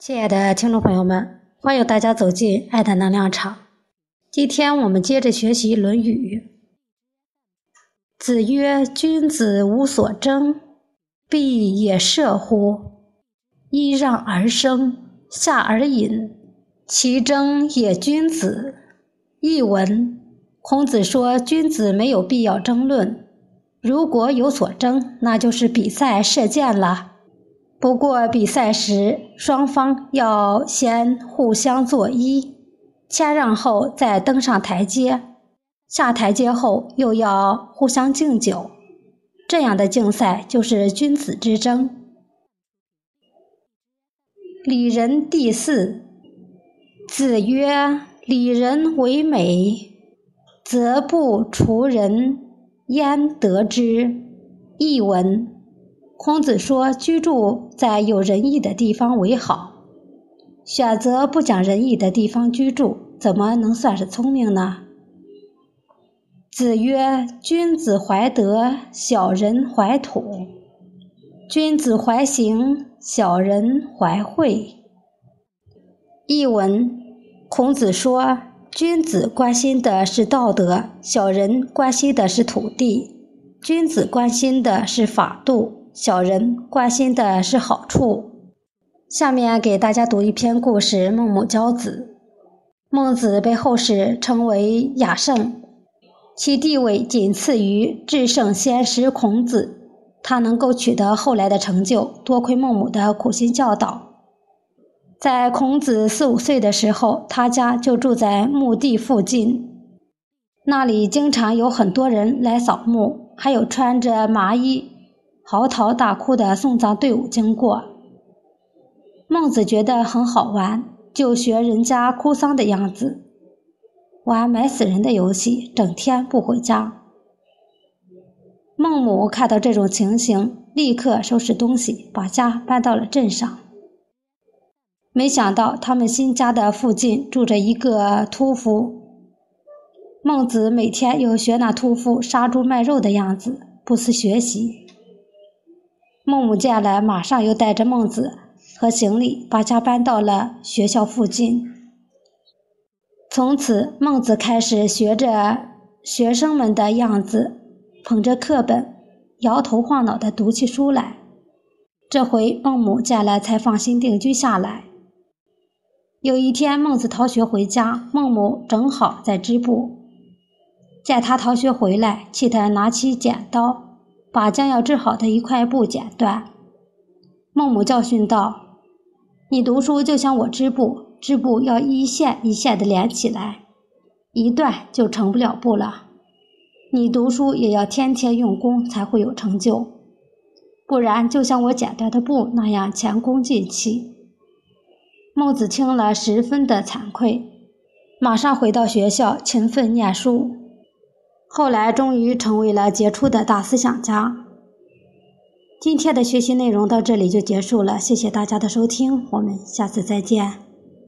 亲爱的听众朋友们，欢迎大家走进爱的能量场。今天我们接着学习《论语》。子曰：“君子无所争，必也射乎？揖让而生，下而饮，其争也君子。”译文：孔子说，君子没有必要争论，如果有所争，那就是比赛射箭了。不过比赛时，双方要先互相作揖，谦让后再登上台阶，下台阶后又要互相敬酒，这样的竞赛就是君子之争。礼仁第四，子曰：“礼仁为美，则不除人焉得之。”译文。孔子说：“居住在有仁义的地方为好，选择不讲仁义的地方居住，怎么能算是聪明呢？”子曰：“君子怀德，小人怀土；君子怀行，小人怀惠。”译文：孔子说，君子关心的是道德，小人关心的是土地；君子关心的是法度。小人关心的是好处。下面给大家读一篇故事：孟母教子。孟子被后世称为雅圣，其地位仅次于至圣先师孔子。他能够取得后来的成就，多亏孟母的苦心教导。在孔子四五岁的时候，他家就住在墓地附近，那里经常有很多人来扫墓，还有穿着麻衣。嚎啕大哭的送葬队伍经过，孟子觉得很好玩，就学人家哭丧的样子，玩埋死人的游戏，整天不回家。孟母看到这种情形，立刻收拾东西，把家搬到了镇上。没想到他们新家的附近住着一个屠夫，孟子每天又学那屠夫杀猪卖肉的样子，不思学习。孟母见了，马上又带着孟子和行李，把家搬到了学校附近。从此，孟子开始学着学生们的样子，捧着课本，摇头晃脑地读起书来。这回孟母见了，才放心定居下来。有一天，孟子逃学回家，孟母正好在织布，见他逃学回来，气得拿起剪刀。把将要织好的一块布剪断，孟母教训道：“你读书就像我织布，织布要一线一线的连起来，一断就成不了布了。你读书也要天天用功，才会有成就，不然就像我剪断的布那样前功尽弃。”孟子听了十分的惭愧，马上回到学校勤奋念书。后来终于成为了杰出的大思想家。今天的学习内容到这里就结束了，谢谢大家的收听，我们下次再见。